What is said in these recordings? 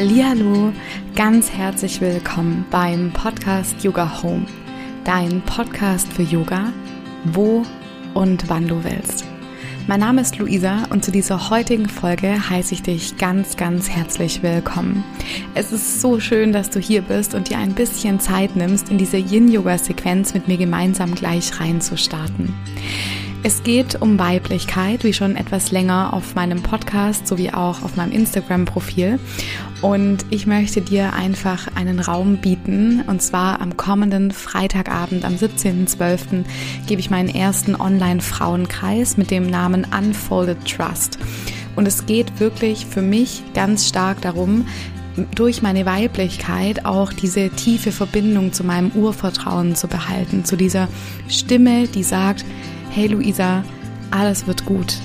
Hallihallo, ganz herzlich willkommen beim Podcast Yoga Home, dein Podcast für Yoga, wo und wann du willst. Mein Name ist Luisa und zu dieser heutigen Folge heiße ich dich ganz, ganz herzlich willkommen. Es ist so schön, dass du hier bist und dir ein bisschen Zeit nimmst, in diese Yin-Yoga-Sequenz mit mir gemeinsam gleich reinzustarten. Es geht um Weiblichkeit, wie schon etwas länger auf meinem Podcast sowie auch auf meinem Instagram-Profil. Und ich möchte dir einfach einen Raum bieten. Und zwar am kommenden Freitagabend, am 17.12., gebe ich meinen ersten Online-Frauenkreis mit dem Namen Unfolded Trust. Und es geht wirklich für mich ganz stark darum, durch meine Weiblichkeit auch diese tiefe Verbindung zu meinem Urvertrauen zu behalten, zu dieser Stimme, die sagt, hey Luisa, alles wird gut.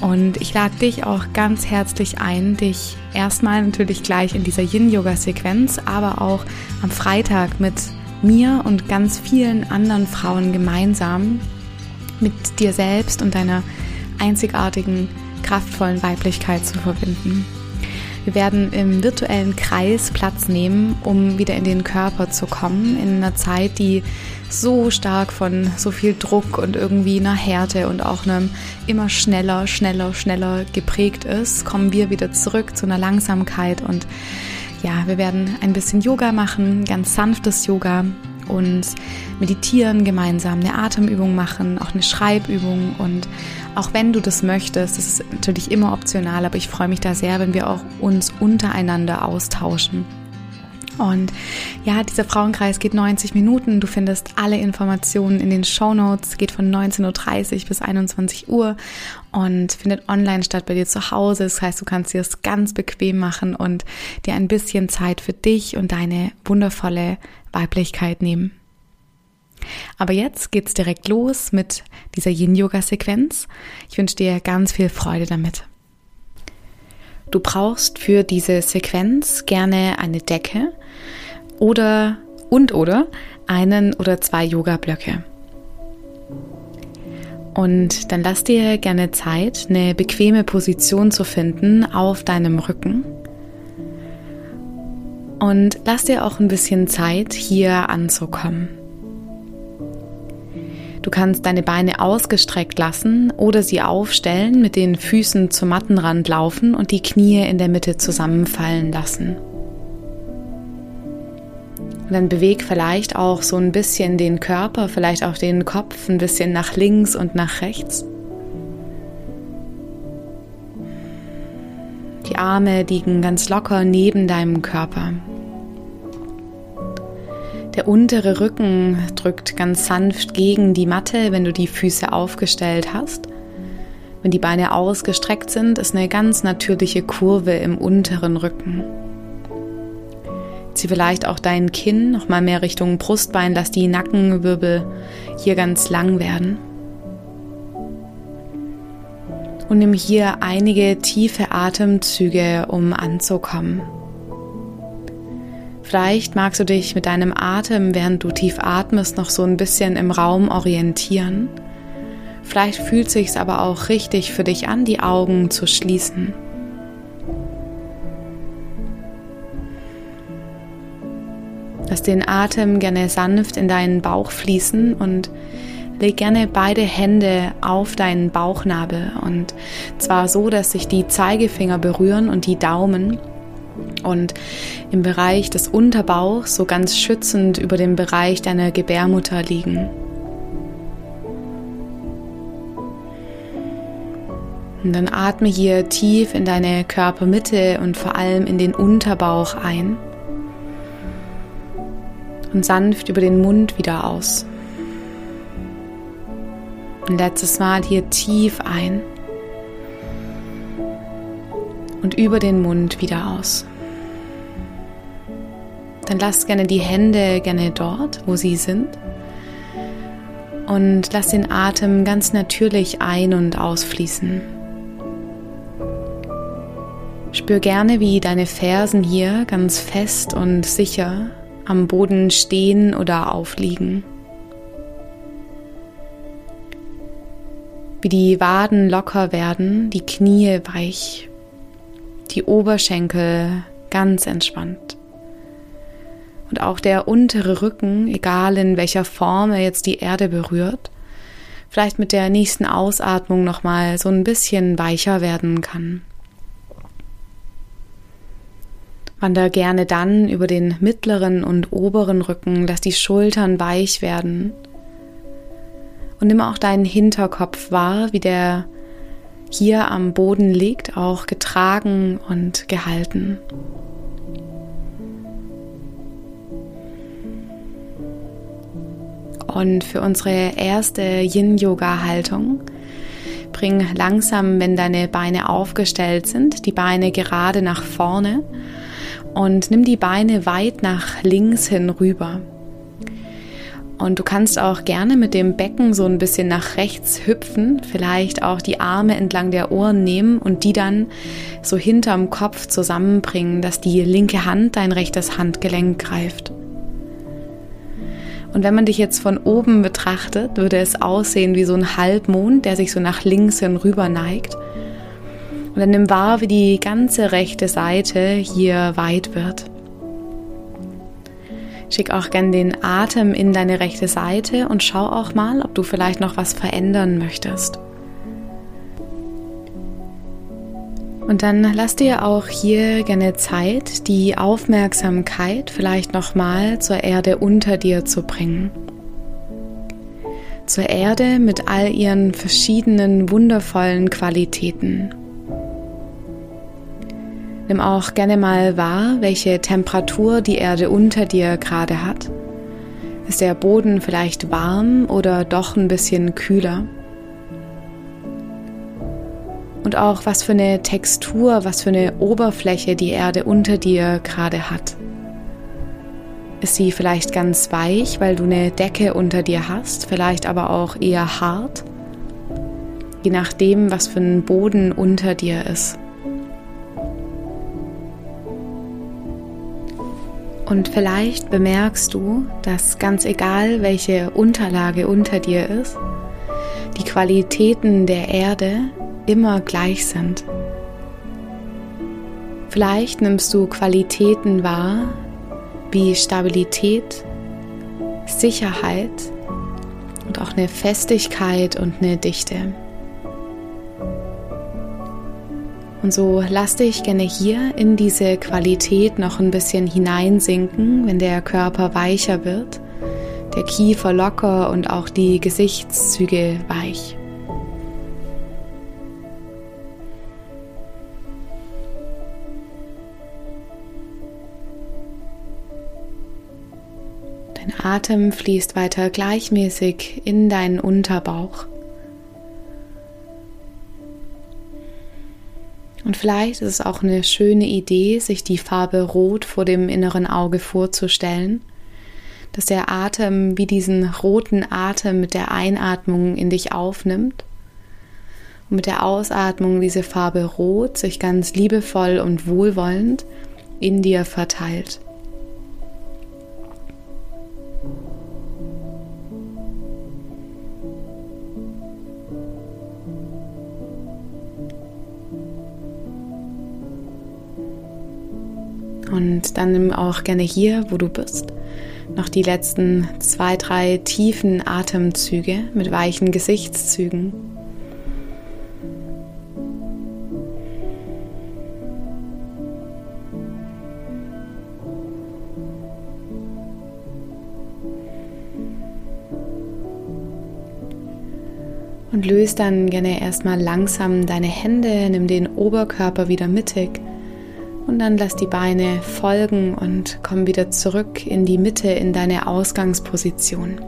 Und ich lade dich auch ganz herzlich ein, dich erstmal natürlich gleich in dieser Yin-Yoga-Sequenz, aber auch am Freitag mit mir und ganz vielen anderen Frauen gemeinsam mit dir selbst und deiner einzigartigen, kraftvollen Weiblichkeit zu verbinden. Wir werden im virtuellen Kreis Platz nehmen, um wieder in den Körper zu kommen, in einer Zeit, die so stark von so viel Druck und irgendwie einer Härte und auch einem immer schneller, schneller, schneller geprägt ist, kommen wir wieder zurück zu einer Langsamkeit und ja, wir werden ein bisschen Yoga machen, ganz sanftes Yoga und meditieren gemeinsam, eine Atemübung machen, auch eine Schreibübung und auch wenn du das möchtest, das ist natürlich immer optional, aber ich freue mich da sehr, wenn wir auch uns untereinander austauschen. Und ja, dieser Frauenkreis geht 90 Minuten. Du findest alle Informationen in den Show Notes. Geht von 19.30 Uhr bis 21 Uhr und findet online statt bei dir zu Hause. Das heißt, du kannst dir das ganz bequem machen und dir ein bisschen Zeit für dich und deine wundervolle Weiblichkeit nehmen. Aber jetzt geht's direkt los mit dieser Yin-Yoga-Sequenz. Ich wünsche dir ganz viel Freude damit. Du brauchst für diese Sequenz gerne eine Decke oder und oder einen oder zwei Yoga-Blöcke. Und dann lass dir gerne Zeit, eine bequeme Position zu finden auf deinem Rücken. Und lass dir auch ein bisschen Zeit, hier anzukommen. Du kannst deine Beine ausgestreckt lassen oder sie aufstellen, mit den Füßen zum Mattenrand laufen und die Knie in der Mitte zusammenfallen lassen. Und dann beweg vielleicht auch so ein bisschen den Körper, vielleicht auch den Kopf ein bisschen nach links und nach rechts. Die Arme liegen ganz locker neben deinem Körper. Der untere Rücken drückt ganz sanft gegen die Matte, wenn du die Füße aufgestellt hast. Wenn die Beine ausgestreckt sind, ist eine ganz natürliche Kurve im unteren Rücken. Zieh vielleicht auch dein Kinn noch mal mehr Richtung Brustbein, lass die Nackenwirbel hier ganz lang werden. Und nimm hier einige tiefe Atemzüge, um anzukommen. Vielleicht magst du dich mit deinem Atem, während du tief atmest, noch so ein bisschen im Raum orientieren. Vielleicht fühlt sich aber auch richtig für dich an, die Augen zu schließen. Lass den Atem gerne sanft in deinen Bauch fließen und leg gerne beide Hände auf deinen Bauchnabel und zwar so, dass sich die Zeigefinger berühren und die Daumen und im Bereich des Unterbauchs so ganz schützend über dem Bereich deiner Gebärmutter liegen. Und dann atme hier tief in deine Körpermitte und vor allem in den Unterbauch ein und sanft über den Mund wieder aus. Ein letztes Mal hier tief ein und über den Mund wieder aus. Dann lass gerne die Hände gerne dort, wo sie sind. Und lass den Atem ganz natürlich ein- und ausfließen. Spür gerne, wie deine Fersen hier ganz fest und sicher am Boden stehen oder aufliegen. Wie die Waden locker werden, die Knie weich die Oberschenkel ganz entspannt. Und auch der untere Rücken, egal in welcher Form er jetzt die Erde berührt, vielleicht mit der nächsten Ausatmung nochmal so ein bisschen weicher werden kann. Wander gerne dann über den mittleren und oberen Rücken, lass die Schultern weich werden. Und nimm auch deinen Hinterkopf wahr, wie der hier am Boden liegt, auch getragen und gehalten. Und für unsere erste Yin-Yoga-Haltung bring langsam, wenn deine Beine aufgestellt sind, die Beine gerade nach vorne und nimm die Beine weit nach links hin rüber. Und du kannst auch gerne mit dem Becken so ein bisschen nach rechts hüpfen, vielleicht auch die Arme entlang der Ohren nehmen und die dann so hinterm Kopf zusammenbringen, dass die linke Hand dein rechtes Handgelenk greift. Und wenn man dich jetzt von oben betrachtet, würde es aussehen wie so ein Halbmond, der sich so nach links hin rüber neigt. Und dann nimm wahr, wie die ganze rechte Seite hier weit wird. Schick auch gern den Atem in deine rechte Seite und schau auch mal, ob du vielleicht noch was verändern möchtest. Und dann lass dir auch hier gerne Zeit, die Aufmerksamkeit vielleicht nochmal zur Erde unter dir zu bringen. Zur Erde mit all ihren verschiedenen wundervollen Qualitäten. Nimm auch gerne mal wahr, welche Temperatur die Erde unter dir gerade hat. Ist der Boden vielleicht warm oder doch ein bisschen kühler? Und auch was für eine Textur, was für eine Oberfläche die Erde unter dir gerade hat. Ist sie vielleicht ganz weich, weil du eine Decke unter dir hast, vielleicht aber auch eher hart? Je nachdem, was für ein Boden unter dir ist. Und vielleicht bemerkst du, dass ganz egal, welche Unterlage unter dir ist, die Qualitäten der Erde immer gleich sind. Vielleicht nimmst du Qualitäten wahr wie Stabilität, Sicherheit und auch eine Festigkeit und eine Dichte. Und so lass dich gerne hier in diese Qualität noch ein bisschen hineinsinken, wenn der Körper weicher wird, der Kiefer locker und auch die Gesichtszüge weich. Dein Atem fließt weiter gleichmäßig in deinen Unterbauch. Und vielleicht ist es auch eine schöne Idee, sich die Farbe Rot vor dem inneren Auge vorzustellen, dass der Atem wie diesen roten Atem mit der Einatmung in dich aufnimmt und mit der Ausatmung diese Farbe Rot sich ganz liebevoll und wohlwollend in dir verteilt. Und dann nimm auch gerne hier, wo du bist, noch die letzten zwei, drei tiefen Atemzüge mit weichen Gesichtszügen. Und löse dann gerne erstmal langsam deine Hände, nimm den Oberkörper wieder mittig und dann lass die Beine folgen und komm wieder zurück in die Mitte, in deine Ausgangsposition.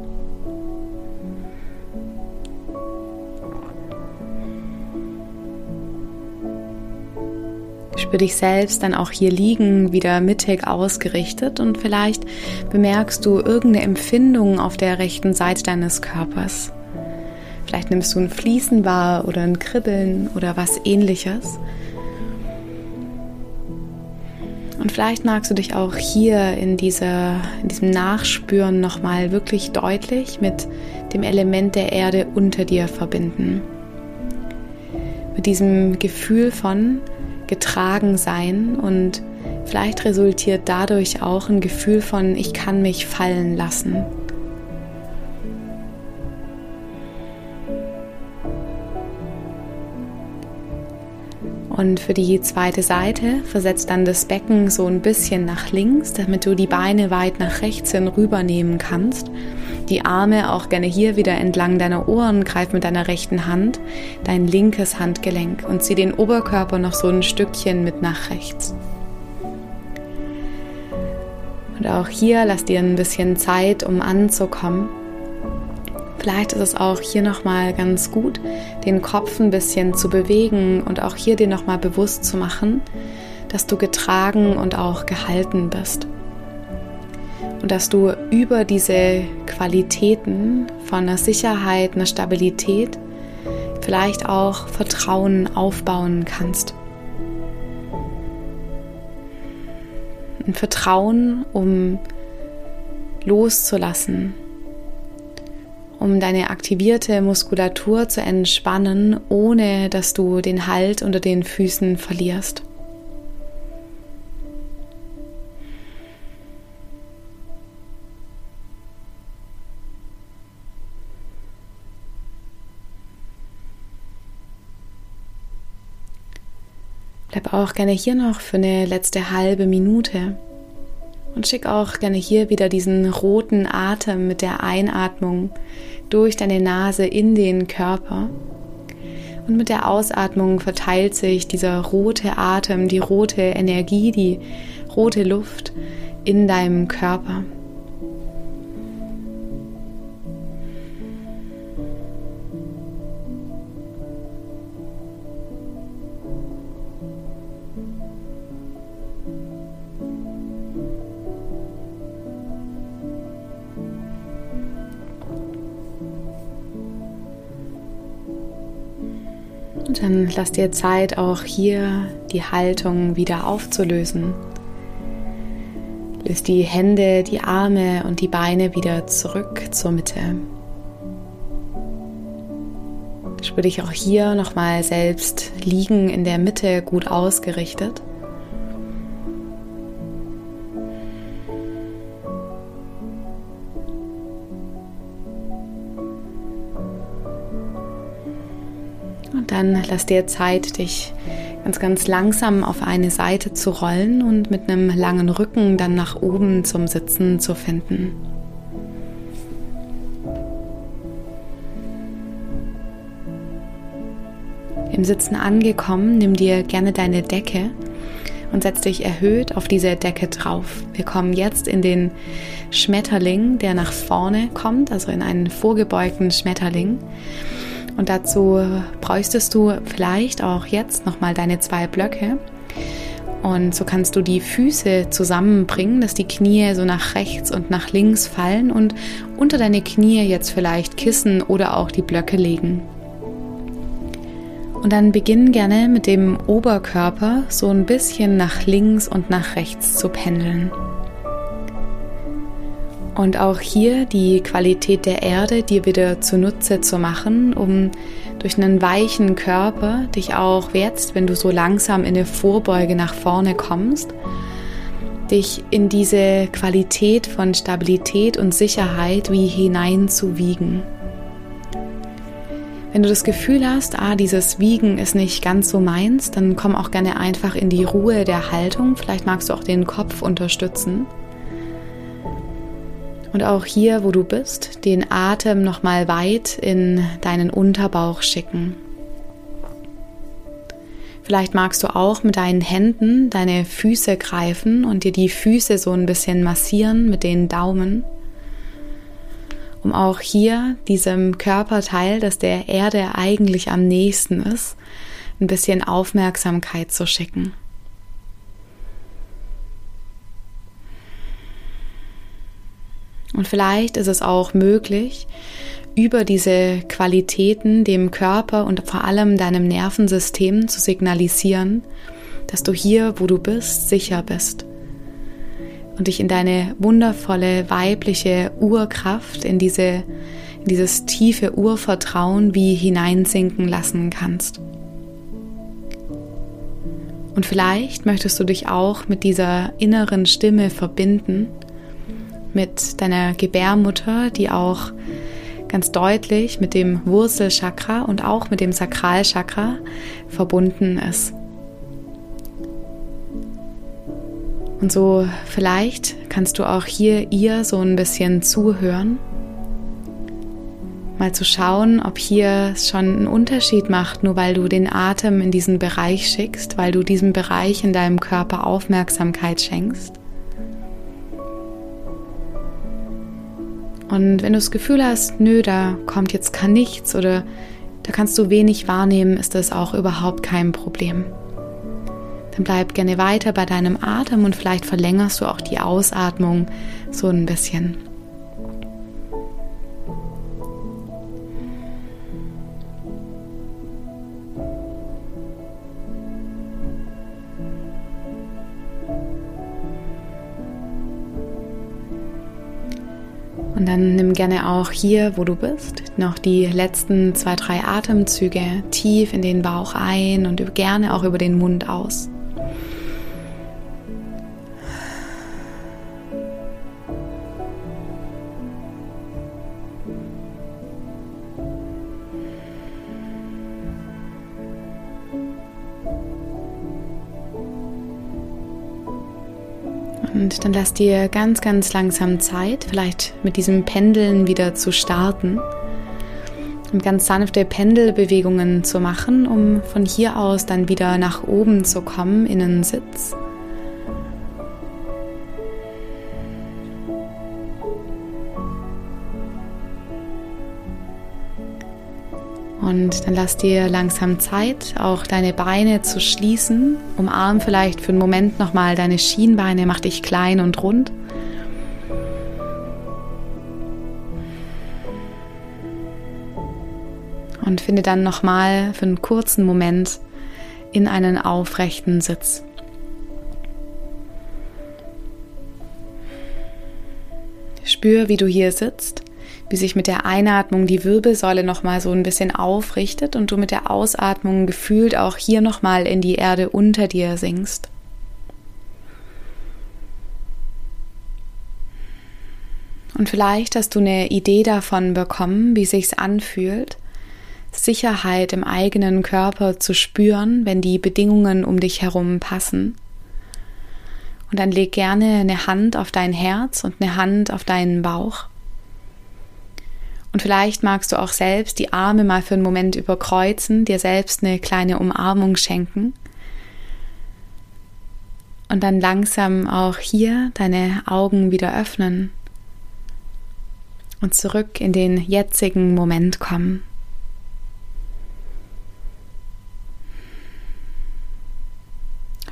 Spür dich selbst dann auch hier liegen, wieder mittig ausgerichtet und vielleicht bemerkst du irgendeine Empfindung auf der rechten Seite deines Körpers. Vielleicht nimmst du ein Fließen wahr oder ein Kribbeln oder was ähnliches. Und vielleicht magst du dich auch hier in, dieser, in diesem Nachspüren nochmal wirklich deutlich mit dem Element der Erde unter dir verbinden. Mit diesem Gefühl von getragen sein und Vielleicht resultiert dadurch auch ein Gefühl von, ich kann mich fallen lassen. Und für die zweite Seite versetzt dann das Becken so ein bisschen nach links, damit du die Beine weit nach rechts hin rübernehmen kannst. Die Arme auch gerne hier wieder entlang deiner Ohren, greif mit deiner rechten Hand dein linkes Handgelenk und zieh den Oberkörper noch so ein Stückchen mit nach rechts. Und auch hier lass dir ein bisschen Zeit, um anzukommen. Vielleicht ist es auch hier nochmal ganz gut, den Kopf ein bisschen zu bewegen und auch hier dir nochmal bewusst zu machen, dass du getragen und auch gehalten bist. Und dass du über diese Qualitäten von einer Sicherheit, einer Stabilität, vielleicht auch Vertrauen aufbauen kannst. Ein Vertrauen, um loszulassen, um deine aktivierte Muskulatur zu entspannen, ohne dass du den Halt unter den Füßen verlierst. Bleib auch gerne hier noch für eine letzte halbe Minute und schick auch gerne hier wieder diesen roten Atem mit der Einatmung durch deine Nase in den Körper. Und mit der Ausatmung verteilt sich dieser rote Atem, die rote Energie, die rote Luft in deinem Körper. Dann lass dir Zeit, auch hier die Haltung wieder aufzulösen. Löst die Hände, die Arme und die Beine wieder zurück zur Mitte. Spür dich auch hier nochmal selbst liegen in der Mitte gut ausgerichtet. Dann lass dir Zeit, dich ganz, ganz langsam auf eine Seite zu rollen und mit einem langen Rücken dann nach oben zum Sitzen zu finden. Im Sitzen angekommen, nimm dir gerne deine Decke und setz dich erhöht auf diese Decke drauf. Wir kommen jetzt in den Schmetterling, der nach vorne kommt, also in einen vorgebeugten Schmetterling. Und dazu bräuchtest du vielleicht auch jetzt nochmal deine zwei Blöcke. Und so kannst du die Füße zusammenbringen, dass die Knie so nach rechts und nach links fallen und unter deine Knie jetzt vielleicht Kissen oder auch die Blöcke legen. Und dann beginn gerne mit dem Oberkörper so ein bisschen nach links und nach rechts zu pendeln. Und auch hier die Qualität der Erde dir wieder zunutze zu machen, um durch einen weichen Körper dich auch jetzt, wenn du so langsam in eine Vorbeuge nach vorne kommst, dich in diese Qualität von Stabilität und Sicherheit wie hineinzuwiegen. Wenn du das Gefühl hast, ah, dieses Wiegen ist nicht ganz so meins, dann komm auch gerne einfach in die Ruhe der Haltung. Vielleicht magst du auch den Kopf unterstützen. Und auch hier, wo du bist, den Atem nochmal weit in deinen Unterbauch schicken. Vielleicht magst du auch mit deinen Händen deine Füße greifen und dir die Füße so ein bisschen massieren mit den Daumen, um auch hier diesem Körperteil, das der Erde eigentlich am nächsten ist, ein bisschen Aufmerksamkeit zu schicken. Und vielleicht ist es auch möglich, über diese Qualitäten dem Körper und vor allem deinem Nervensystem zu signalisieren, dass du hier, wo du bist, sicher bist und dich in deine wundervolle weibliche Urkraft, in, diese, in dieses tiefe Urvertrauen wie hineinsinken lassen kannst. Und vielleicht möchtest du dich auch mit dieser inneren Stimme verbinden, mit deiner Gebärmutter, die auch ganz deutlich mit dem Wurzelchakra und auch mit dem Sakralchakra verbunden ist. Und so vielleicht kannst du auch hier ihr so ein bisschen zuhören. Mal zu schauen, ob hier schon einen Unterschied macht, nur weil du den Atem in diesen Bereich schickst, weil du diesem Bereich in deinem Körper Aufmerksamkeit schenkst. Und wenn du das Gefühl hast, nö, da kommt jetzt gar nichts oder da kannst du wenig wahrnehmen, ist das auch überhaupt kein Problem. Dann bleib gerne weiter bei deinem Atem und vielleicht verlängerst du auch die Ausatmung so ein bisschen. Dann nimm gerne auch hier, wo du bist, noch die letzten zwei, drei Atemzüge tief in den Bauch ein und gerne auch über den Mund aus. Und dann lass dir ganz, ganz langsam Zeit, vielleicht mit diesem Pendeln wieder zu starten und ganz sanfte Pendelbewegungen zu machen, um von hier aus dann wieder nach oben zu kommen in einen Sitz. Und dann lass dir langsam Zeit, auch deine Beine zu schließen. Umarm vielleicht für einen Moment nochmal deine Schienbeine, mach dich klein und rund. Und finde dann nochmal für einen kurzen Moment in einen aufrechten Sitz. Spür, wie du hier sitzt wie sich mit der Einatmung die Wirbelsäule nochmal so ein bisschen aufrichtet und du mit der Ausatmung gefühlt auch hier nochmal in die Erde unter dir sinkst. Und vielleicht hast du eine Idee davon bekommen, wie sich's anfühlt, Sicherheit im eigenen Körper zu spüren, wenn die Bedingungen um dich herum passen. Und dann leg gerne eine Hand auf dein Herz und eine Hand auf deinen Bauch. Und vielleicht magst du auch selbst die Arme mal für einen Moment überkreuzen, dir selbst eine kleine Umarmung schenken. Und dann langsam auch hier deine Augen wieder öffnen und zurück in den jetzigen Moment kommen.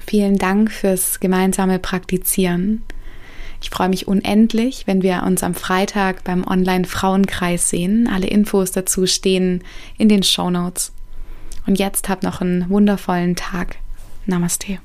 Vielen Dank fürs gemeinsame Praktizieren. Ich freue mich unendlich, wenn wir uns am Freitag beim Online-Frauenkreis sehen. Alle Infos dazu stehen in den Show Notes. Und jetzt habt noch einen wundervollen Tag. Namaste.